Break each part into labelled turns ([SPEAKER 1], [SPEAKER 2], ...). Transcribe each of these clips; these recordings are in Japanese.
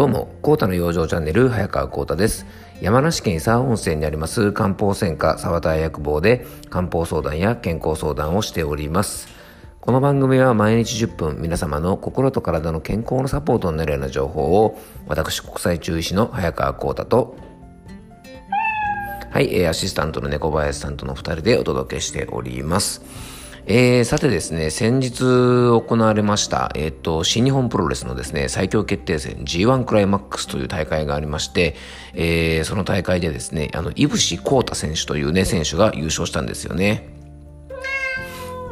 [SPEAKER 1] どうも、コータの養生チャンネル、早川コータです。山梨県伊沢温泉にあります漢方専科沢田薬房で漢方相談や健康相談をしております。この番組は毎日10分皆様の心と体の健康のサポートになるような情報を私国際中医師の早川コータとはい、アシスタントの猫林さんとの2人でお届けしております。えー、さてですね、先日行われました、えっ、ー、と、新日本プロレスのですね、最強決定戦 G1 クライマックスという大会がありまして、えー、その大会でですね、あの、井伏幸太選手というね、選手が優勝したんですよね。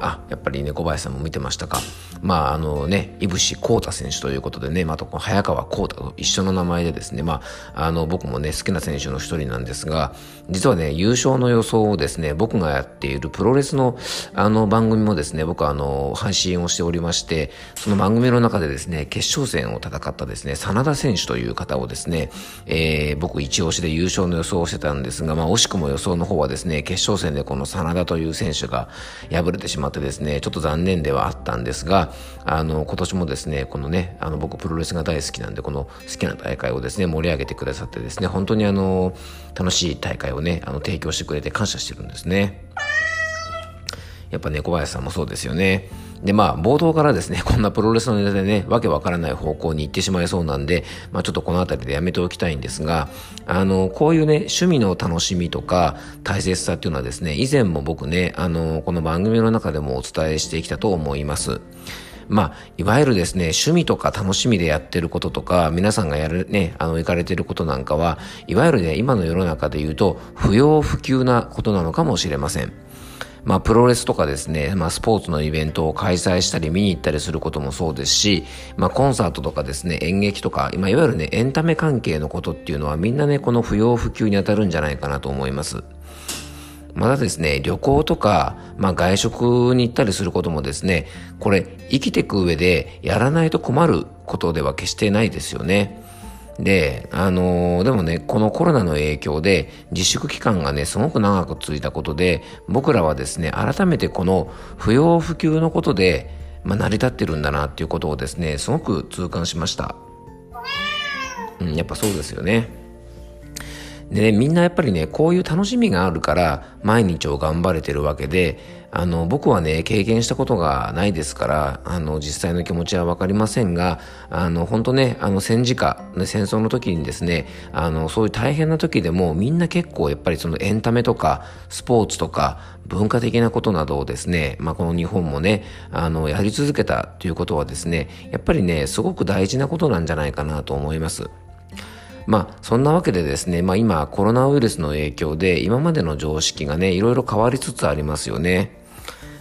[SPEAKER 1] あ、やっぱりね、小林さんも見てましたか？まあ、あのね、いぶしこうた選手ということでね、またこの早川こうたと一緒の名前でですね、まあ、あの、僕もね、好きな選手の一人なんですが、実はね、優勝の予想をですね、僕がやっているプロレスの、あの、番組もですね、僕はあの、配信をしておりまして、その番組の中でですね、決勝戦を戦ったですね、真田選手という方をですね、えー、僕一押しで優勝の予想をしてたんですが、まあ、惜しくも予想の方はですね、決勝戦でこの真田という選手が敗れてしまってですね、ちょっと残念ではあったんですが、あの、今年もですね、このね、あの、僕プロレスが大好きなんで、この好きな大会をですね、盛り上げてくださってですね、本当にあの、楽しい大会をね、あの、提供してくれて感謝してるんですね。やっぱ猫林さんもそうですよね。で、まあ、冒頭からですね、こんなプロレスのネタでね、わけわからない方向に行ってしまいそうなんで、まあ、ちょっとこの辺りでやめておきたいんですが、あの、こういうね、趣味の楽しみとか大切さっていうのはですね、以前も僕ね、あの、この番組の中でもお伝えしてきたと思います。まあ、いわゆるですね、趣味とか楽しみでやってることとか、皆さんがやるね、あの、行かれてることなんかは、いわゆるね、今の世の中で言うと、不要不急なことなのかもしれません。まあ、プロレスとかですね、まあ、スポーツのイベントを開催したり見に行ったりすることもそうですし、まあ、コンサートとかですね、演劇とか、まあ、いわゆるね、エンタメ関係のことっていうのはみんなね、この不要不急に当たるんじゃないかなと思います。またですね、旅行とか、まあ外食に行ったりすることもですね、これ生きていく上でやらないと困ることでは決してないですよね。で、あのー、でもね、このコロナの影響で自粛期間がね、すごく長く続いたことで、僕らはですね、改めてこの不要不急のことで、まあ、成り立ってるんだなっていうことをですね、すごく痛感しました。うん、やっぱそうですよね。でね、みんなやっぱりね、こういう楽しみがあるから毎日を頑張れてるわけで、あの、僕はね、経験したことがないですから、あの、実際の気持ちはわかりませんが、あの、本当ね、あの、戦時下、戦争の時にですね、あの、そういう大変な時でもみんな結構やっぱりそのエンタメとか、スポーツとか、文化的なことなどをですね、まあ、この日本もね、あの、やり続けたということはですね、やっぱりね、すごく大事なことなんじゃないかなと思います。まあ、そんなわけでですね、まあ今コロナウイルスの影響で今までの常識がね、いろいろ変わりつつありますよね。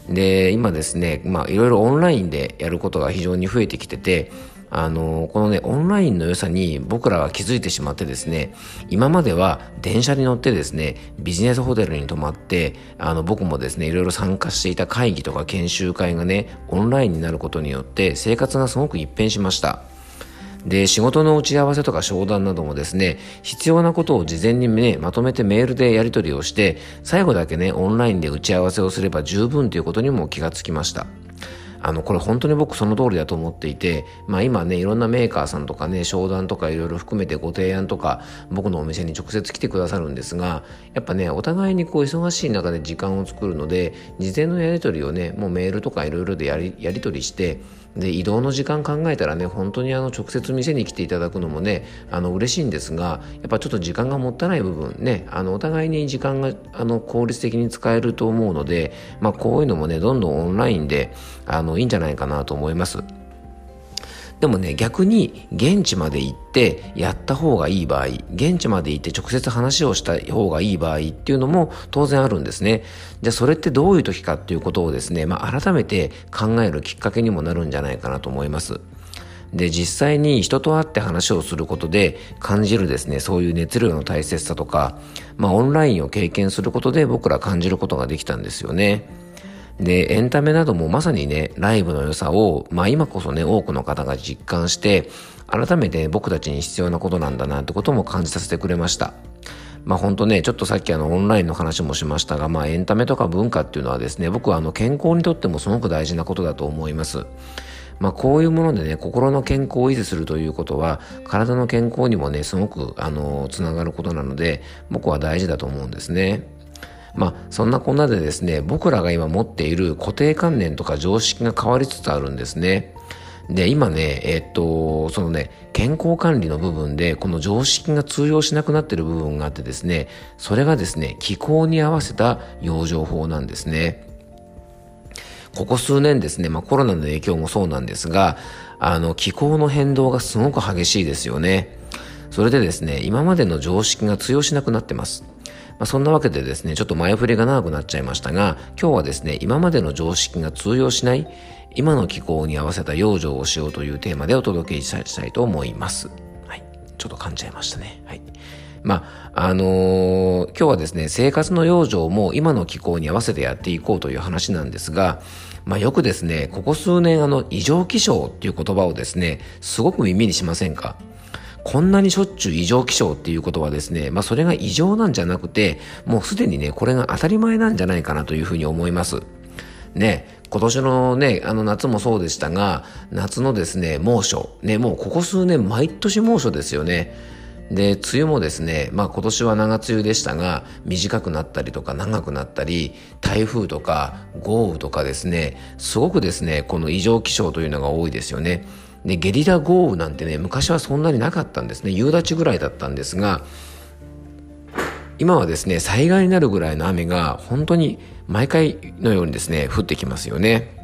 [SPEAKER 1] で、今ですね、まあいろいろオンラインでやることが非常に増えてきてて、あの、このね、オンラインの良さに僕らは気づいてしまってですね、今までは電車に乗ってですね、ビジネスホテルに泊まって、あの、僕もですね、いろいろ参加していた会議とか研修会がね、オンラインになることによって生活がすごく一変しました。で、仕事の打ち合わせとか商談などもですね、必要なことを事前にね、まとめてメールでやり取りをして、最後だけね、オンラインで打ち合わせをすれば十分ということにも気がつきました。あの、これ本当に僕その通りだと思っていて、まあ今ね、いろんなメーカーさんとかね、商談とかいろいろ含めてご提案とか、僕のお店に直接来てくださるんですが、やっぱね、お互いにこう忙しい中で時間を作るので、事前のやり取りをね、もうメールとかいろいろでやり、やり取りして、で移動の時間考えたらね本当にあの直接店に来ていただくのもねあの嬉しいんですがやっぱちょっと時間がもったいない部分ねあのお互いに時間があの効率的に使えると思うので、まあ、こういうのもねどんどんオンラインであのいいんじゃないかなと思います。でもね、逆に現地まで行ってやった方がいい場合、現地まで行って直接話をした方がいい場合っていうのも当然あるんですね。じゃあそれってどういう時かっていうことをですね、まあ改めて考えるきっかけにもなるんじゃないかなと思います。で、実際に人と会って話をすることで感じるですね、そういう熱量の大切さとか、まあオンラインを経験することで僕ら感じることができたんですよね。で、エンタメなどもまさにね、ライブの良さを、まあ今こそね、多くの方が実感して、改めて僕たちに必要なことなんだなってことも感じさせてくれました。まあ本当ね、ちょっとさっきあのオンラインの話もしましたが、まあエンタメとか文化っていうのはですね、僕はあの健康にとってもすごく大事なことだと思います。まあ、こういうものでね、心の健康を維持するということは、体の健康にもね、すごく、あの、つながることなので、僕は大事だと思うんですね。まあ、そんなこんなでですね、僕らが今持っている固定観念とか常識が変わりつつあるんですね。で、今ね、えっと、そのね、健康管理の部分で、この常識が通用しなくなってる部分があってですね、それがですね、気候に合わせた養生法なんですね。ここ数年ですね、まあコロナの影響もそうなんですが、あの、気候の変動がすごく激しいですよね。それでですね、今までの常識が通用しなくなってます。まあ、そんなわけでですね、ちょっと前振りが長くなっちゃいましたが、今日はですね、今までの常識が通用しない、今の気候に合わせた養生をしようというテーマでお届けしたいと思います。はい。ちょっと噛んじゃいましたね。はい。まあ、あのー、今日はですね、生活の養生も今の気候に合わせてやっていこうという話なんですが、まあよくですね、ここ数年あの異常気象っていう言葉をですね、すごく耳にしませんか？こんなにしょっちゅう異常気象っていうことはですね、まあそれが異常なんじゃなくて、もうすでにね、これが当たり前なんじゃないかなというふうに思います。ね、今年のね、あの夏もそうでしたが、夏のですね、猛暑。ね、もうここ数年毎年猛暑ですよね。で、梅雨もですね、まあ今年は長梅雨でしたが、短くなったりとか長くなったり、台風とか豪雨とかですね、すごくですね、この異常気象というのが多いですよね。で、ゲリラ豪雨なんてね、昔はそんなになかったんですね。夕立ぐらいだったんですが、今はですね、災害になるぐらいの雨が本当に毎回のようにですね、降ってきますよね。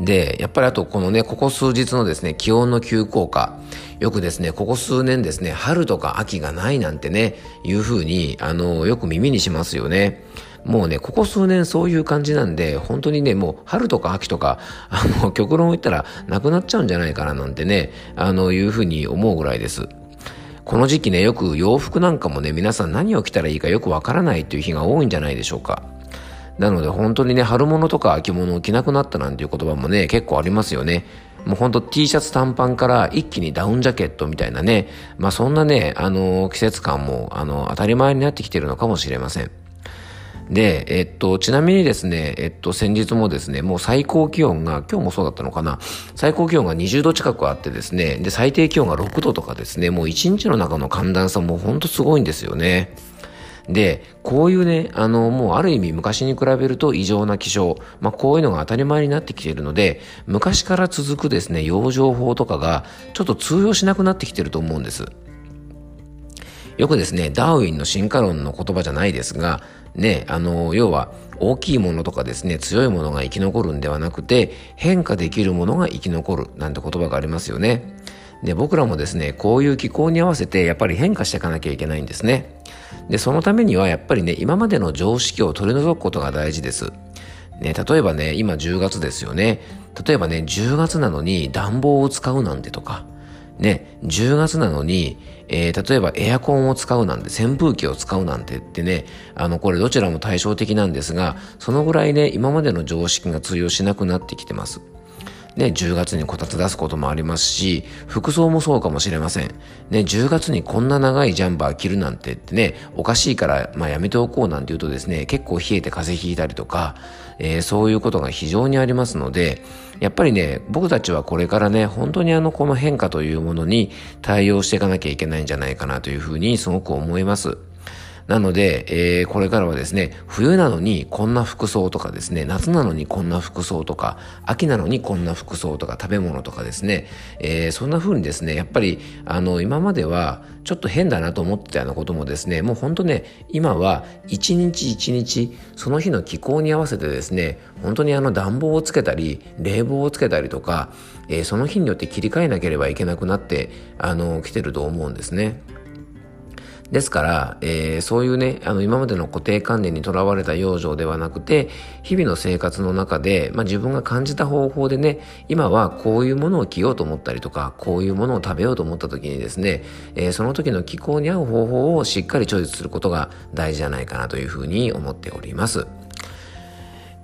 [SPEAKER 1] で、やっぱりあとこのね、ここ数日のですね、気温の急降下。よくですね、ここ数年ですね、春とか秋がないなんてね、いうふうに、あの、よく耳にしますよね。もうね、ここ数年そういう感じなんで、本当にね、もう春とか秋とか、あの、極論を言ったらなくなっちゃうんじゃないかななんてね、あの、いうふうに思うぐらいです。この時期ね、よく洋服なんかもね、皆さん何を着たらいいかよくわからないっていう日が多いんじゃないでしょうか。なので本当にね、春物とか秋物を着なくなったなんていう言葉もね、結構ありますよね。もうほんと T シャツ短パンから一気にダウンジャケットみたいなね、まあそんなね、あの、季節感も、あの、当たり前になってきてるのかもしれません。で、えっと、ちなみにですね、えっと、先日もですね、もう最高気温が、今日もそうだったのかな、最高気温が20度近くあってですね、で、最低気温が6度とかですね、もう1日の中の寒暖差もほんとすごいんですよね。で、こういうね、あの、もうある意味昔に比べると異常な気象、まあこういうのが当たり前になってきているので、昔から続くですね、養生法とかがちょっと通用しなくなってきてると思うんです。よくですね、ダーウィンの進化論の言葉じゃないですが、ね、あの、要は大きいものとかですね、強いものが生き残るんではなくて、変化できるものが生き残るなんて言葉がありますよね。で、僕らもですね、こういう気候に合わせてやっぱり変化していかなきゃいけないんですね。で、そのためにはやっぱりね、今までの常識を取り除くことが大事です。ね、例えばね、今10月ですよね。例えばね、10月なのに暖房を使うなんてとか、ね、10月なのに、えー、例えばエアコンを使うなんて、扇風機を使うなんてってね、あの、これどちらも対照的なんですが、そのぐらいね、今までの常識が通用しなくなってきてます。ね、10月にこたつ出すこともありますし、服装もそうかもしれません。ね、10月にこんな長いジャンバー着るなんてってね、おかしいから、まあやめておこうなんて言うとですね、結構冷えて風邪ひいたりとか、えー、そういうことが非常にありますので、やっぱりね、僕たちはこれからね、本当にあの、この変化というものに対応していかなきゃいけないんじゃないかなというふうにすごく思います。なので、えー、これからはですね、冬なのにこんな服装とかですね、夏なのにこんな服装とか、秋なのにこんな服装とか食べ物とかですね、えー、そんな風にですね、やっぱり、あの、今まではちょっと変だなと思ってたようなこともですね、もう本当ね、今は一日一日、その日の気候に合わせてですね、本当にあの暖房をつけたり、冷房をつけたりとか、えー、その日によって切り替えなければいけなくなって、あの、来てると思うんですね。ですから、えー、そういうね、あの、今までの固定観念にとらわれた養生ではなくて、日々の生活の中で、まあ、自分が感じた方法でね、今はこういうものを着ようと思ったりとか、こういうものを食べようと思った時にですね、えー、その時の気候に合う方法をしっかりチョイスすることが大事じゃないかなというふうに思っております。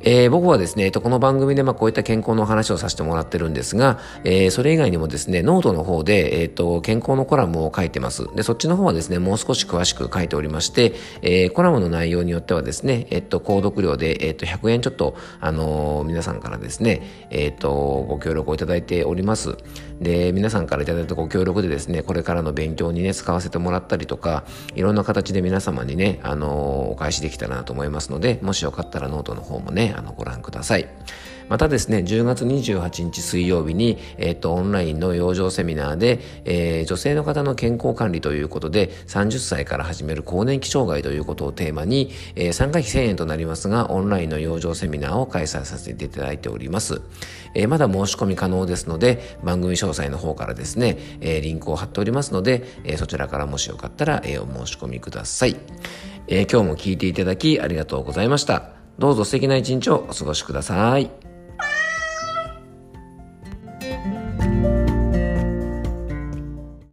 [SPEAKER 1] えー、僕はですね、えっと、この番組でまあこういった健康の話をさせてもらってるんですが、えー、それ以外にもですね、ノートの方で、えっと、健康のコラムを書いてます。で、そっちの方はですね、もう少し詳しく書いておりまして、えー、コラムの内容によってはですね、えっと、購読料で、えっと、100円ちょっと、あの、皆さんからですね、えっと、ご協力をいただいております。で、皆さんからいただいたご協力でですね、これからの勉強にね、使わせてもらったりとか、いろんな形で皆様にね、あの、お返しできたらなと思いますので、もしよかったらノートの方もね、あの、ご覧ください。またですね、10月28日水曜日に、えっ、と、オンラインの養生セミナーで、えー、女性の方の健康管理ということで、30歳から始める更年期障害ということをテーマに、えー、参加費1000円となりますが、オンラインの養生セミナーを開催させていただいております。えー、まだ申し込み可能ですので、番組詳細の方からですね、えー、リンクを貼っておりますので、えー、そちらからもしよかったら、えー、お申し込みください。えー、今日も聞いていただきありがとうございました。どうぞ素敵な一日をお過ごしください。